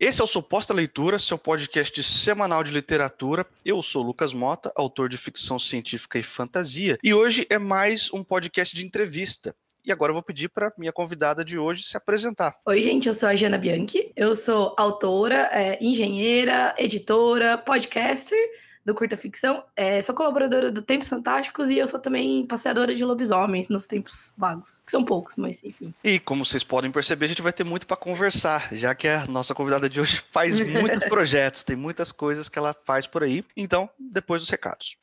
Esse é o Suposta Leitura, seu podcast semanal de literatura. Eu sou Lucas Mota, autor de ficção científica e fantasia, e hoje é mais um podcast de entrevista. E agora eu vou pedir para minha convidada de hoje se apresentar. Oi, gente, eu sou a Jana Bianchi. Eu sou autora, é, engenheira, editora, podcaster do Curta Ficção. É, sou colaboradora do Tempos Fantásticos e eu sou também passeadora de lobisomens nos tempos vagos, que são poucos, mas enfim. E como vocês podem perceber, a gente vai ter muito para conversar, já que a nossa convidada de hoje faz muitos projetos, tem muitas coisas que ela faz por aí. Então, depois dos recados.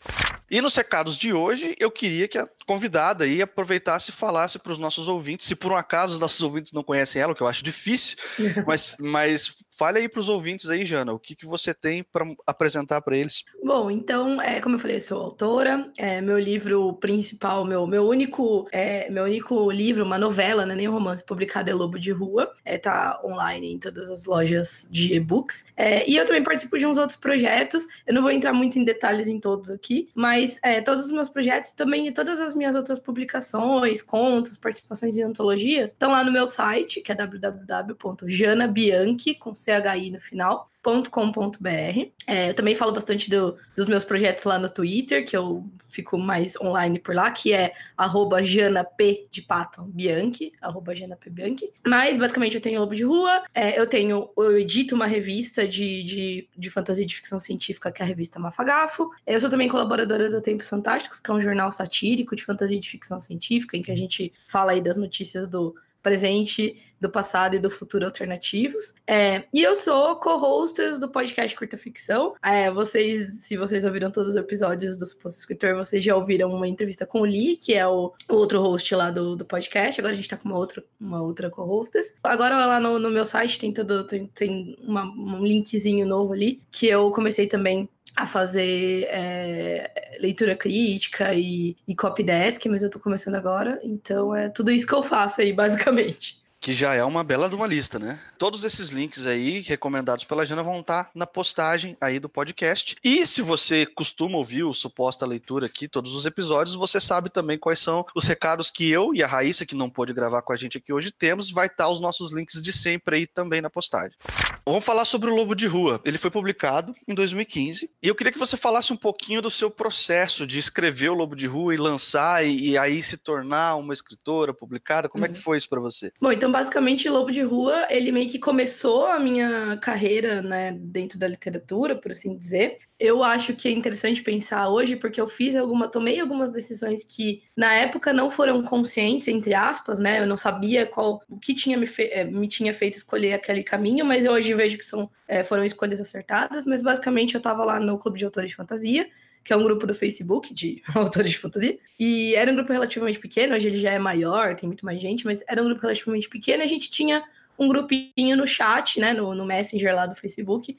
E nos recados de hoje, eu queria que a convidada aí aproveitasse e falasse para os nossos ouvintes, se por um acaso os nossos ouvintes não conhecem ela, o que eu acho difícil, mas, mas fale aí para os ouvintes aí, Jana, o que, que você tem para apresentar para eles? Bom, então, é, como eu falei, eu sou autora, é, meu livro principal, meu, meu, único, é, meu único livro, uma novela, né, nem um romance, publicado é Lobo de Rua, é, tá online em todas as lojas de e-books, é, e eu também participo de uns outros projetos, eu não vou entrar muito em detalhes em todos aqui, mas é, todos os meus projetos também e todas as minhas outras publicações, contos, participações em antologias estão lá no meu site, que é www.janabianchi, com CHI no final, com.br. É, eu também falo bastante do, dos meus projetos lá no Twitter, que eu fico mais online por lá, que é arroba janap de pato Bianchi, arroba janap Bianchi. Mas, basicamente, eu tenho Lobo de Rua, é, eu tenho, eu edito uma revista de, de, de fantasia e de ficção científica, que é a revista Mafagafo. Eu sou também colaboradora do Tempos Fantásticos, que é um jornal satírico de fantasia e de ficção científica, em que a gente fala aí das notícias do presente, do passado e do futuro alternativos. É, e eu sou co-hostess do podcast Curta Ficção. É, vocês, se vocês ouviram todos os episódios do Suposto Escritor, vocês já ouviram uma entrevista com o Lee, que é o, outro host lá do, do podcast. Agora a gente tá com uma outra, uma outra co-hostess. Agora lá no, no, meu site tem todo tem, tem uma, um linkzinho novo ali, que eu comecei também a fazer é, leitura crítica e, e copy desk, mas eu tô começando agora, então é tudo isso que eu faço aí, basicamente que já é uma bela de uma lista, né? Todos esses links aí, recomendados pela Jana, vão estar na postagem aí do podcast. E se você costuma ouvir o suposta leitura aqui, todos os episódios, você sabe também quais são os recados que eu e a Raíssa, que não pôde gravar com a gente aqui hoje, temos. Vai estar os nossos links de sempre aí também na postagem. Vamos falar sobre o Lobo de Rua. Ele foi publicado em 2015 e eu queria que você falasse um pouquinho do seu processo de escrever o Lobo de Rua e lançar e, e aí se tornar uma escritora publicada. Como uhum. é que uhum. foi isso para você? Bom, então basicamente, Lobo de Rua, ele meio que começou a minha carreira, né, dentro da literatura, por assim dizer. Eu acho que é interessante pensar hoje, porque eu fiz alguma, tomei algumas decisões que na época não foram consciência, entre aspas, né? Eu não sabia qual o que tinha me, fe, eh, me tinha feito escolher aquele caminho, mas hoje vejo que são, é, foram escolhas acertadas. Mas basicamente eu estava lá no Clube de Autores de Fantasia, que é um grupo do Facebook de autores de fantasia. E era um grupo relativamente pequeno, hoje ele já é maior, tem muito mais gente, mas era um grupo relativamente pequeno a gente tinha um grupinho no chat, né, no, no Messenger lá do Facebook,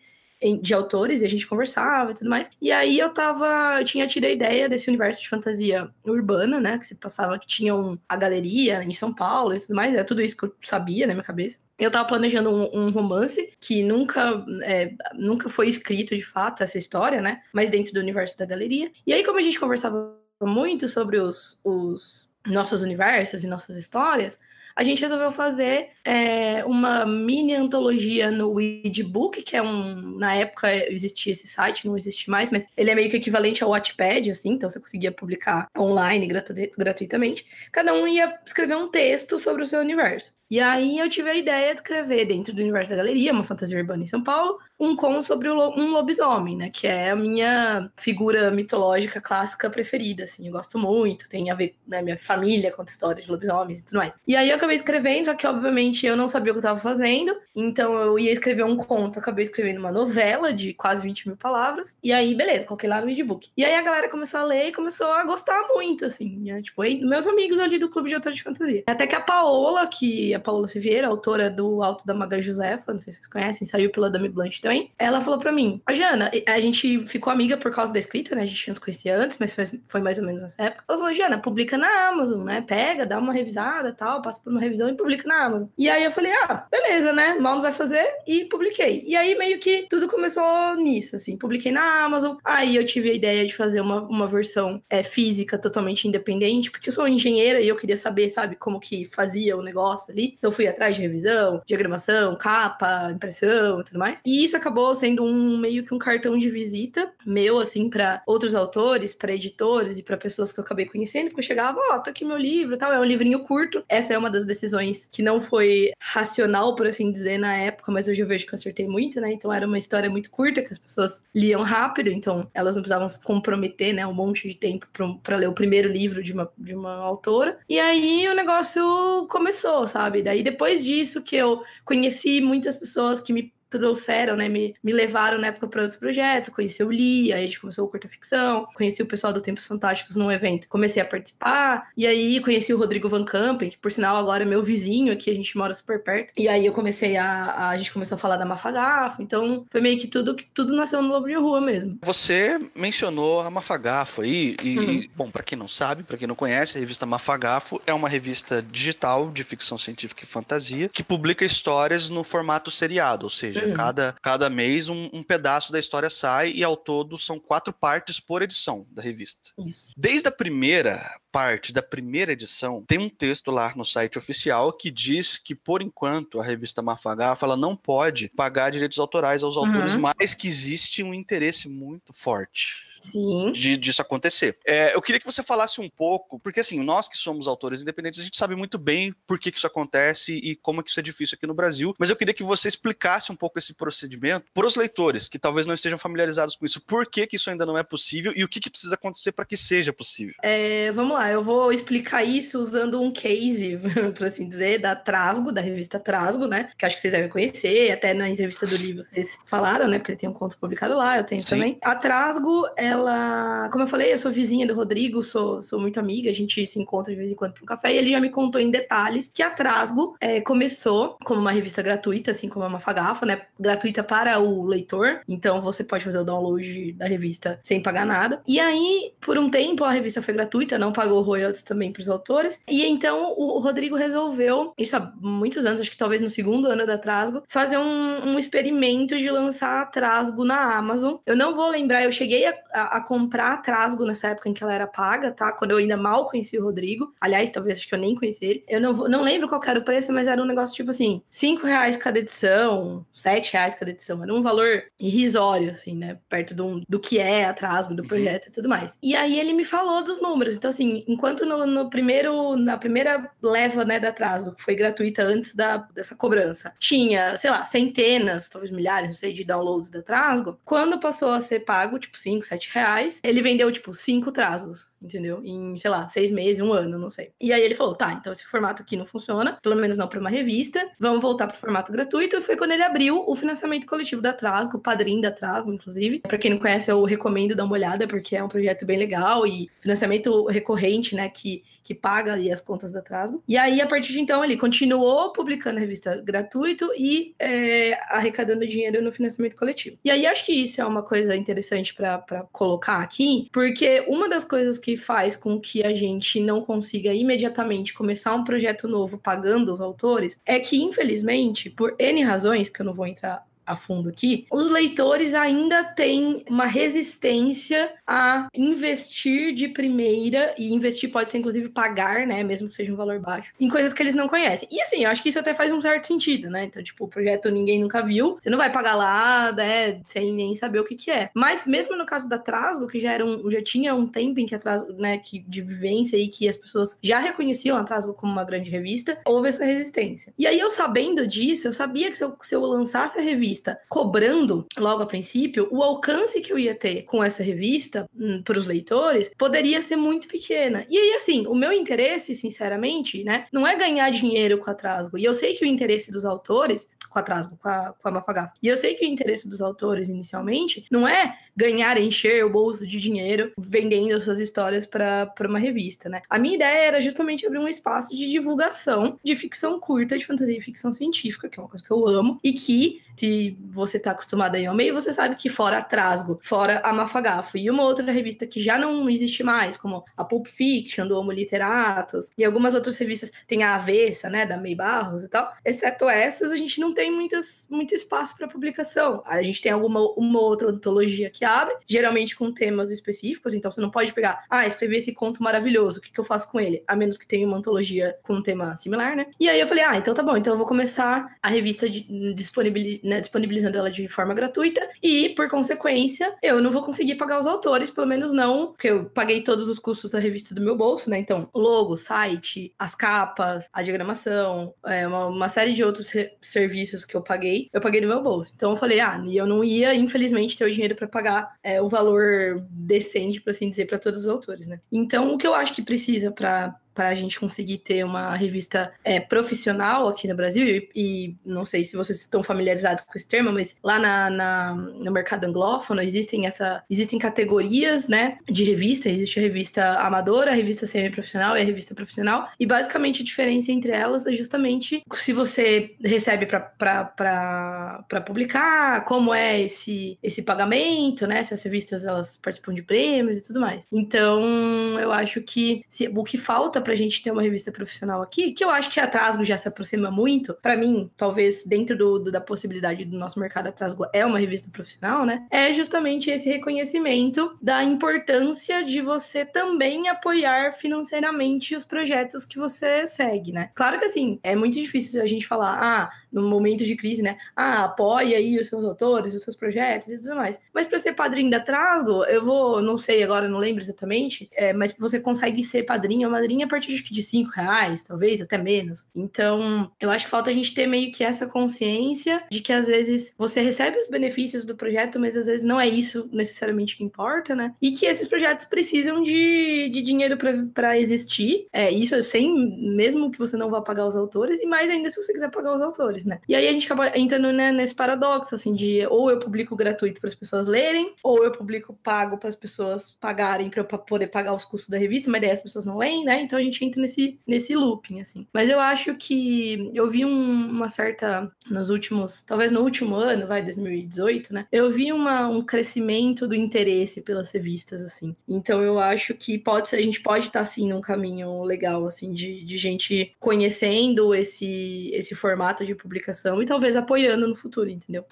de autores e a gente conversava e tudo mais. E aí eu tava, eu tinha tido a ideia desse universo de fantasia urbana, né, que se passava que tinha um, a galeria em São Paulo e tudo mais, era tudo isso que eu sabia na minha cabeça. Eu tava planejando um, um romance que nunca, é, nunca foi escrito de fato, essa história, né, mas dentro do universo da galeria. E aí como a gente conversava muito sobre os, os nossos universos e nossas histórias, a gente resolveu fazer é, uma mini antologia no Weedbook, que é um. Na época existia esse site, não existe mais, mas ele é meio que equivalente ao Wattpad, assim, então você conseguia publicar online gratu gratuitamente. Cada um ia escrever um texto sobre o seu universo. E aí eu tive a ideia de escrever dentro do universo da galeria, uma fantasia urbana em São Paulo, um conto sobre um lobisomem, né? Que é a minha figura mitológica clássica preferida, assim. Eu gosto muito, tem a ver, né? Minha família conta histórias de lobisomens e tudo mais. E aí eu acabei escrevendo, só que obviamente eu não sabia o que eu estava fazendo, então eu ia escrever um conto, acabei escrevendo uma novela de quase 20 mil palavras. E aí, beleza, coloquei lá no e-book. E aí a galera começou a ler e começou a gostar muito, assim. Né? Tipo, meus amigos ali do Clube de Autores de Fantasia. Até que a Paola, que a Paola Siviera, autora do Alto da Maga Josefa, não sei se vocês conhecem, saiu pela Dame Blanche também. Ela falou para mim: Jana, a gente ficou amiga por causa da escrita, né? A gente não se conhecia antes, mas foi, foi mais ou menos nessa época. Ela falou: Jana, publica na Amazon, né? Pega, dá uma revisada tal, passa por uma revisão e publica na Amazon. E aí eu falei: ah, beleza, né? Mal não vai fazer. E publiquei. E aí meio que tudo começou nisso, assim. Publiquei na Amazon. Aí eu tive a ideia de fazer uma, uma versão é, física totalmente independente, porque eu sou engenheira e eu queria saber, sabe, como que fazia o negócio ali. Então fui atrás de revisão, diagramação, capa, impressão e tudo mais. E isso acabou sendo um meio que um cartão de visita meu, assim, para outros autores, para editores e para pessoas que eu acabei conhecendo, porque eu chegava, ó, oh, tá aqui meu livro tal. É um livrinho curto. Essa é uma das decisões que não foi racional, por assim dizer, na época, mas hoje eu vejo que eu acertei muito, né? Então era uma história muito curta, que as pessoas liam rápido, então elas não precisavam se comprometer, né? Um monte de tempo para ler o primeiro livro de uma, de uma autora. E aí o negócio começou, sabe? Daí depois disso que eu conheci muitas pessoas que me trouxeram, né, me, me levaram na época para outros projetos, conheci o Li, aí a gente começou o Curta Ficção, conheci o pessoal do Tempos Fantásticos num evento, comecei a participar, e aí conheci o Rodrigo Van Campen, que por sinal agora é meu vizinho aqui, a gente mora super perto, e aí eu comecei a, a, a gente começou a falar da Mafagafo, então foi meio que tudo, tudo nasceu no Lobo de Rua mesmo. Você mencionou a Mafagafo aí, e, uhum. e bom, para quem não sabe, para quem não conhece, a revista Mafagafo é uma revista digital de ficção científica e fantasia, que publica histórias no formato seriado, ou seja, seja, uhum. cada, cada mês um, um, pedaço da história sai e ao todo são quatro partes por edição da revista. Isso. Desde a primeira parte da primeira edição, tem um texto lá no site oficial que diz que, por enquanto, a revista Mafagafa ela não pode pagar direitos autorais aos autores, uhum. mas que existe um interesse muito forte Sim. De, disso acontecer. É, eu queria que você falasse um pouco, porque assim, nós que somos autores independentes, a gente sabe muito bem por que, que isso acontece e como é que isso é difícil aqui no Brasil, mas eu queria que você explicasse um pouco esse procedimento para os leitores que talvez não estejam familiarizados com isso. Por que, que isso ainda não é possível e o que, que precisa acontecer para que seja possível? É, vamos lá, eu vou explicar isso usando um case, por assim dizer, da Trasgo, da revista Trasgo, né? Que acho que vocês devem conhecer, até na entrevista do livro vocês falaram, né? Porque tem um conto publicado lá, eu tenho Sim. também. A Trasgo, ela ela. Como eu falei, eu sou vizinha do Rodrigo, sou, sou muito amiga, a gente se encontra de vez em quando para um café, e ele já me contou em detalhes que a Trasgo é, começou como uma revista gratuita, assim como a Mafagafa, né? Gratuita para o leitor, então você pode fazer o download da revista sem pagar nada. E aí, por um tempo, a revista foi gratuita, não pagou royalties também para os autores, e então o Rodrigo resolveu, isso há muitos anos, acho que talvez no segundo ano da Trasgo, fazer um, um experimento de lançar a Trasgo na Amazon. Eu não vou lembrar, eu cheguei a, a a, comprar a Trasgo nessa época em que ela era paga, tá? Quando eu ainda mal conheci o Rodrigo. Aliás, talvez acho que eu nem conheci ele. Eu não, não lembro qual era o preço, mas era um negócio tipo assim: 5 reais cada edição, 7 reais cada edição. Era um valor irrisório, assim, né? Perto do, do que é a Trasgo, do uhum. projeto uhum. e tudo mais. E aí ele me falou dos números. Então, assim, enquanto no, no primeiro, na primeira leva, né, da Trasgo, que foi gratuita antes da, dessa cobrança, tinha, sei lá, centenas, talvez milhares, não sei, de downloads da Trasgo. Quando passou a ser pago, tipo 5, 7 reais, ele vendeu, tipo, cinco trazos, entendeu? Em, sei lá, seis meses, um ano, não sei. E aí ele falou: tá, então esse formato aqui não funciona, pelo menos não para uma revista, vamos voltar pro formato gratuito. E foi quando ele abriu o financiamento coletivo da Trasgo, o padrinho da Trasgo, inclusive. Para quem não conhece, eu recomendo dar uma olhada, porque é um projeto bem legal e financiamento recorrente, né? Que que paga ali as contas da Trasgo. E aí, a partir de então, ele continuou publicando a revista gratuito e é, arrecadando dinheiro no financiamento coletivo. E aí, acho que isso é uma coisa interessante para colocar aqui, porque uma das coisas que faz com que a gente não consiga imediatamente começar um projeto novo pagando os autores é que, infelizmente, por N razões, que eu não vou entrar a fundo aqui, os leitores ainda têm uma resistência a investir de primeira, e investir pode ser inclusive pagar, né, mesmo que seja um valor baixo, em coisas que eles não conhecem. E assim, eu acho que isso até faz um certo sentido, né? Então, tipo, o projeto ninguém nunca viu, você não vai pagar lá, né, sem nem saber o que que é. Mas mesmo no caso da Trasgo, que já era um, já tinha um tempo em que a Trasgo, né, que de vivência e que as pessoas já reconheciam a Trasgo como uma grande revista, houve essa resistência. E aí eu sabendo disso, eu sabia que se eu, se eu lançasse a revista revista cobrando, logo a princípio, o alcance que eu ia ter com essa revista hum, para os leitores poderia ser muito pequena. E aí, assim, o meu interesse, sinceramente, né, não é ganhar dinheiro com a Trasgo. E eu sei que o interesse dos autores com a Trasgo, com a, com a Mafagaf. E eu sei que o interesse dos autores, inicialmente, não é ganhar, encher o bolso de dinheiro vendendo suas histórias para uma revista, né? A minha ideia era justamente abrir um espaço de divulgação de ficção curta, de fantasia e ficção científica, que é uma coisa que eu amo, e que Se você tá acostumado aí ao meio, você sabe que fora a Trasgo, fora a Mafagafo e uma outra revista que já não existe mais, como a Pulp Fiction, do Homo Literatus, e algumas outras revistas, tem a Avessa, né, da May Barros e tal, exceto essas, a gente não tem muitas, muito espaço para publicação. A gente tem alguma uma outra antologia que abre, geralmente com temas específicos, então você não pode pegar, ah, escrevi esse conto maravilhoso, o que, que eu faço com ele? A menos que tenha uma antologia com um tema similar, né? E aí eu falei, ah, então tá bom, então eu vou começar a revista de, disponibil, né, disponibilizando ela de forma gratuita e, por consequência, eu não vou conseguir pagar os autores, pelo menos não, porque eu paguei todos os custos da revista do meu bolso, né? Então, logo, site, as capas, a diagramação, é, uma, uma série de outros serviços que eu paguei, eu paguei no meu bolso. Então eu falei, ah, e eu não ia, infelizmente, ter o dinheiro para pagar é, o valor decente, por assim dizer, para todos os autores, né? Então, o que eu acho que precisa para para a gente conseguir ter uma revista é, profissional aqui no Brasil, e, e, não sei se vocês estão familiarizados com esse termo, mas lá na, na, no mercado anglófono existem, essa, existem categorias né, de revista, existe a revista amadora, a revista semi-profissional e a revista profissional, e basicamente a diferença entre elas é justamente se você recebe para publicar, como é esse, esse pagamento, né, se as revistas elas participam de prêmios e tudo mais. Então, eu acho que se, o que falta pra gente ter uma revista profissional aqui, que eu acho que a já se aproxima muito. para mim, talvez dentro do, do, da possibilidade do nosso mercado, a é uma revista profissional, né? É justamente esse reconhecimento da importância de você também apoiar financeiramente os projetos que você segue, né? Claro que assim, é muito difícil a gente falar, ah, no momento de crise, né? Ah, apoia aí os seus autores, os seus projetos e tudo mais. Mas para ser padrinho da Trasgo, eu vou, não sei agora, não lembro exatamente, é, mas você consegue ser padrinho ou madrinha partir de cinco reais, talvez até menos. Então, eu acho que falta a gente ter meio que essa consciência de que às vezes você recebe os benefícios do projeto, mas às vezes não é isso necessariamente que importa, né? E que esses projetos precisam de, de dinheiro para existir. É, isso sem, mesmo que você não vá pagar os autores, e mais ainda se você quiser pagar os autores, né? E aí a gente acaba entrando né, nesse paradoxo, assim, de ou eu publico gratuito para as pessoas lerem, ou eu publico pago para as pessoas pagarem para eu poder pagar os custos da revista, mas daí as pessoas não leem, né? Então a gente entra nesse, nesse looping, assim. Mas eu acho que eu vi um, uma certa, nos últimos, talvez no último ano, vai, 2018, né? Eu vi uma, um crescimento do interesse pelas revistas, assim. Então eu acho que pode ser, a gente pode estar, tá, assim, num caminho legal, assim, de, de gente conhecendo esse, esse formato de publicação e talvez apoiando no futuro, entendeu?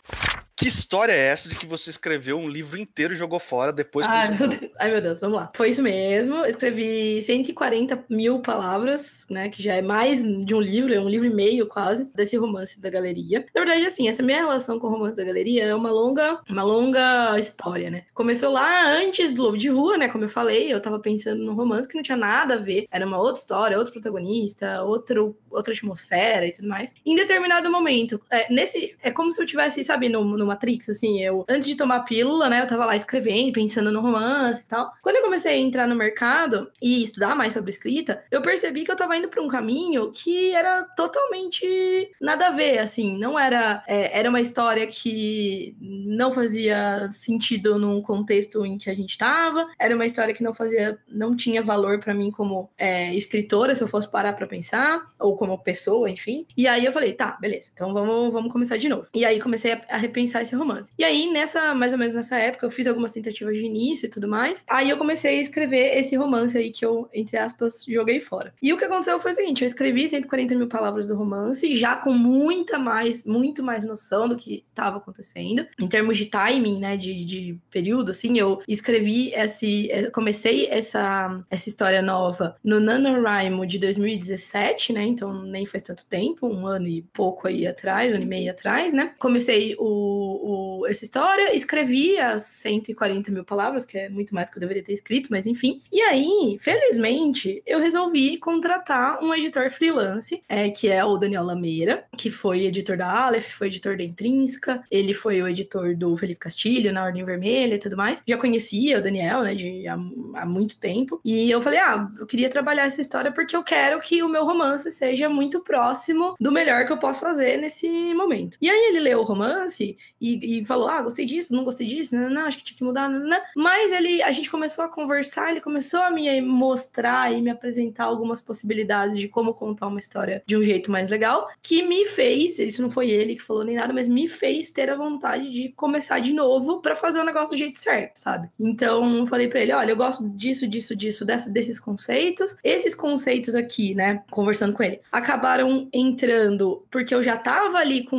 Que história é essa de que você escreveu um livro inteiro e jogou fora depois que Ai, meu Deus. Ai, meu Deus, vamos lá. Foi isso mesmo. Escrevi 140 mil palavras, né? Que já é mais de um livro, é um livro e meio quase, desse romance da galeria. Na verdade, assim, essa minha relação com o romance da galeria é uma longa, uma longa história, né? Começou lá antes do Lobo de Rua, né? Como eu falei, eu tava pensando num romance que não tinha nada a ver. Era uma outra história, outro protagonista, outro, outra atmosfera e tudo mais. Em determinado momento, é, nesse. É como se eu tivesse, sabe, no, no Matrix, assim, eu, antes de tomar pílula, né, eu tava lá escrevendo, pensando no romance e tal. Quando eu comecei a entrar no mercado e estudar mais sobre escrita, eu percebi que eu tava indo pra um caminho que era totalmente nada a ver, assim, não era, é, era uma história que não fazia sentido num contexto em que a gente tava, era uma história que não fazia, não tinha valor para mim como é, escritora, se eu fosse parar pra pensar, ou como pessoa, enfim. E aí eu falei, tá, beleza, então vamos, vamos começar de novo. E aí comecei a, a repensar começar esse romance. E aí, nessa, mais ou menos nessa época, eu fiz algumas tentativas de início e tudo mais. Aí eu comecei a escrever esse romance aí que eu, entre aspas, joguei fora. E o que aconteceu foi o seguinte: eu escrevi 140 mil palavras do romance, já com muita mais, muito mais noção do que estava acontecendo. Em termos de timing, né? De, de período, assim, eu escrevi esse. Comecei essa, essa história nova no NaNoWriMo de 2017, né? Então nem faz tanto tempo, um ano e pouco aí atrás, um ano e meio atrás, né? Comecei o o, essa história, escrevi as 140 mil palavras, que é muito mais que eu deveria ter escrito, mas enfim. E aí, felizmente, eu resolvi contratar um editor freelance, é, que é o Daniel Lameira, que foi editor da Aleph, foi editor da Intrínseca, ele foi o editor do Felipe Castilho, na Ordem Vermelha e tudo mais. Já conhecia o Daniel, né, de, há, há muito tempo. E eu falei, ah, eu queria trabalhar essa história porque eu quero que o meu romance seja muito próximo do melhor que eu posso fazer nesse momento. E aí ele leu o romance e, e falou: ah, gostei disso, não gostei disso, não, não, acho que tinha que mudar, não, não. Mas ele, a gente começou a conversar, ele começou a me mostrar e me apresentar algumas possibilidades de como contar uma história de um jeito mais legal, que me fez, isso não foi ele que falou nem nada, mas me fez ter a vontade de começar de novo para fazer o negócio do jeito certo, sabe? Então, eu falei para ele: olha, eu gosto disso, disso, disso, dessa, desses conceitos. Esses conceitos aqui, né, conversando com ele, acabaram entrando porque eu já tava ali com,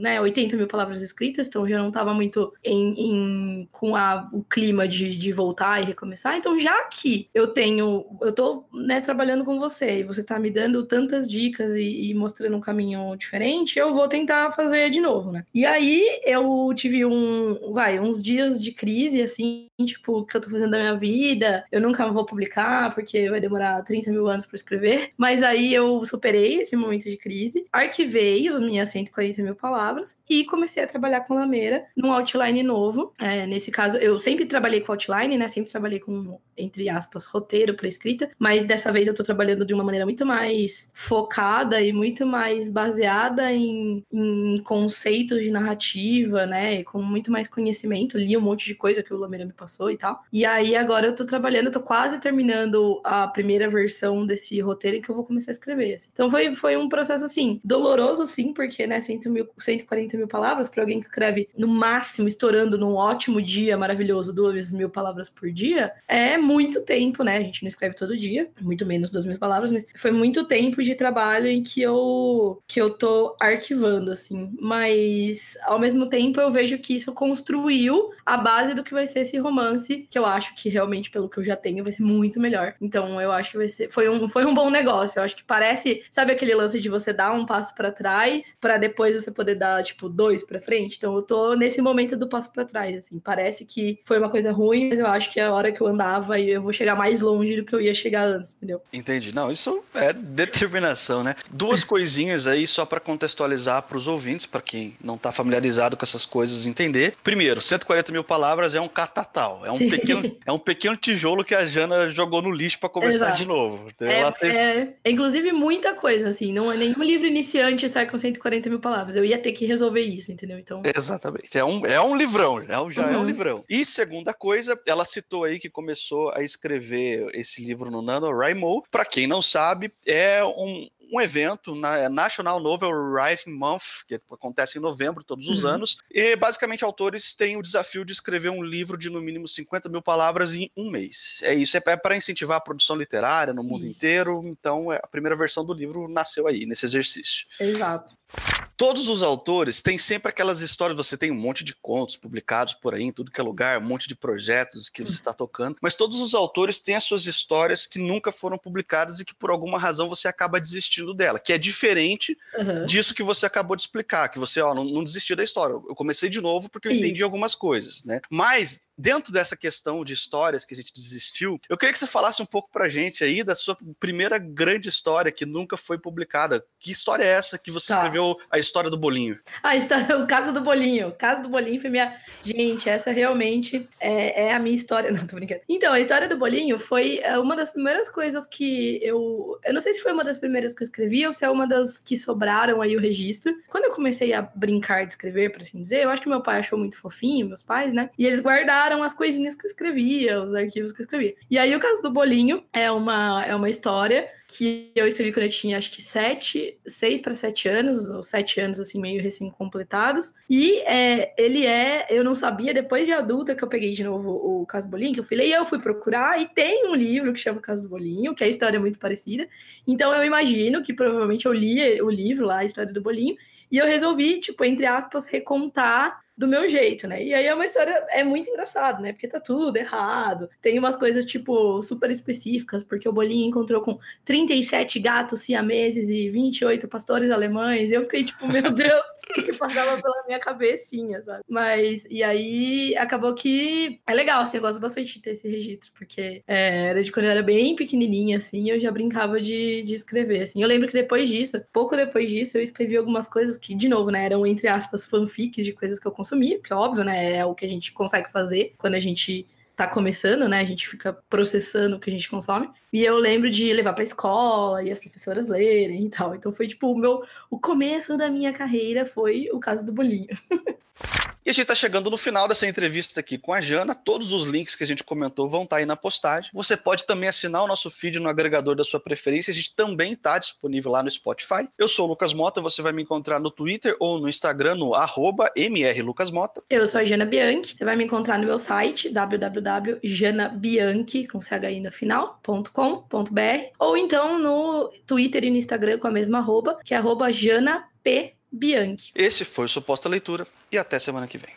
né, 80 mil palavras escritas, então já não tava muito em, em com a, o clima de, de voltar e recomeçar. Então, já que eu tenho, eu tô, né, trabalhando com você e você tá me dando tantas dicas e, e mostrando um caminho diferente, eu vou tentar fazer de novo, né? E aí eu tive um, vai, uns dias de crise, assim, tipo, o que eu tô fazendo da minha vida, eu nunca vou publicar porque vai demorar 30 mil anos para escrever. Mas aí eu superei esse momento de crise, arquivei minhas 140 mil palavras e comecei a trabalhar com Lameira num outline novo. É, nesse caso, eu sempre trabalhei com outline, né? Sempre trabalhei com, entre aspas, roteiro para escrita, mas dessa vez eu tô trabalhando de uma maneira muito mais focada e muito mais baseada em, em conceitos de narrativa, né? Com muito mais conhecimento. Li um monte de coisa que o Lameira me passou e tal. E aí agora eu tô trabalhando, eu tô quase terminando a primeira versão desse roteiro que eu vou começar a escrever. Assim. Então foi, foi um processo assim, doloroso sim, porque né, 100 mil, 140 mil palavras para alguém que escreve no máximo, estourando num ótimo dia maravilhoso, duas mil palavras por dia, é muito tempo, né? A gente não escreve todo dia, muito menos duas mil palavras, mas foi muito tempo de trabalho em que eu que eu tô arquivando, assim. Mas ao mesmo tempo eu vejo que isso construiu a base do que vai ser esse romance, que eu acho que realmente, pelo que eu já tenho, vai ser muito melhor. Então eu acho que vai ser. Foi um, foi um bom negócio. Eu acho que parece. Sabe aquele lance de você dar um passo para trás para depois você poder dar, tipo, dois para frente? Então eu tô nesse momento do passo para trás, assim. Parece que foi uma coisa ruim, mas eu acho que é a hora que eu andava e eu vou chegar mais longe do que eu ia chegar antes, entendeu? Entendi. Não, isso é determinação, né? Duas coisinhas aí só para contextualizar para os ouvintes, para quem não tá familiarizado com essas coisas entender. Primeiro, 140 mil palavras é um catatal, é um pequeno, é um pequeno tijolo que a Jana jogou no lixo para começar Exato. de novo. É, teve... é, é, inclusive, muita coisa, assim. Não, é nenhum livro iniciante sai com 140 mil palavras. Eu ia ter que resolver isso, entendeu? Então... Exatamente. É um, é um livrão, já, já uhum. é um uhum. livrão. E segunda coisa, ela citou aí que começou a escrever esse livro no NaNoWriMo. Para quem não sabe, é um, um evento na é National Novel Writing Month, que acontece em novembro todos os uhum. anos, e basicamente autores têm o desafio de escrever um livro de no mínimo 50 mil palavras em um mês. É isso, é para incentivar a produção literária no mundo isso. inteiro, então é, a primeira versão do livro nasceu aí, nesse exercício. Exato. Todos os autores têm sempre aquelas histórias, você tem um monte de contos publicados por aí, em tudo que é lugar, um monte de projetos que você está tocando, mas todos os autores têm as suas histórias que nunca foram publicadas e que por alguma razão você acaba desistindo dela, que é diferente uhum. disso que você acabou de explicar, que você ó, não, não desistiu da história. Eu comecei de novo porque eu Isso. entendi algumas coisas, né? Mas dentro dessa questão de histórias que a gente desistiu, eu queria que você falasse um pouco pra gente aí da sua primeira grande história que nunca foi publicada. Que história é essa que você tá. escreveu a história do bolinho? A história, o caso do bolinho. O caso do bolinho foi minha. Gente, essa realmente é, é a minha história. Não, tô brincando. Então, a história do bolinho foi é, uma das primeiras coisas que eu. Eu não sei se foi uma das primeiras que eu escrevi ou se é uma das que sobraram aí o registro. Quando eu comecei a brincar de escrever, por assim dizer, eu acho que meu pai achou muito fofinho, meus pais, né? E eles guardaram eram as coisinhas que eu escrevia, os arquivos que eu escrevia. E aí o caso do bolinho é uma, é uma história que eu escrevi quando eu tinha acho que sete, seis para sete anos, ou sete anos assim, meio recém-completados. E é, ele é, eu não sabia, depois de adulta que eu peguei de novo o Caso do Bolinho, que eu falei, eu fui procurar, e tem um livro que chama Caso do Bolinho, que a história é muito parecida. Então eu imagino que provavelmente eu li o livro lá, a história do bolinho, e eu resolvi, tipo, entre aspas, recontar do meu jeito, né? E aí é uma história, é muito engraçado, né? Porque tá tudo errado. Tem umas coisas, tipo, super específicas, porque o Bolinho encontrou com 37 gatos siameses e 28 pastores alemães. E eu fiquei, tipo, meu Deus, o que passava pela minha cabecinha, sabe? Mas, e aí acabou que é legal, assim, eu gosto bastante de ter esse registro, porque é, era de quando eu era bem pequenininha, assim, eu já brincava de, de escrever, assim. Eu lembro que depois disso, pouco depois disso, eu escrevi algumas coisas que, de novo, né, eram, entre aspas, fanfics de coisas que eu consumir, porque óbvio, né? É o que a gente consegue fazer quando a gente tá começando, né? A gente fica processando o que a gente consome. E eu lembro de levar pra escola e as professoras lerem e tal. Então foi tipo o meu o começo da minha carreira foi o caso do bolinho. E a gente está chegando no final dessa entrevista aqui com a Jana. Todos os links que a gente comentou vão estar tá aí na postagem. Você pode também assinar o nosso feed no agregador da sua preferência. A gente também está disponível lá no Spotify. Eu sou o Lucas Mota, você vai me encontrar no Twitter ou no Instagram no mrlucasmota. Eu sou a Jana Bianchi. Você vai me encontrar no meu site www.janabianchi, com CHI no final.com.br ou então no Twitter e no Instagram com a mesma arroba, que é arroba janapbianchi. Esse foi o Suposta Leitura e até semana que vem.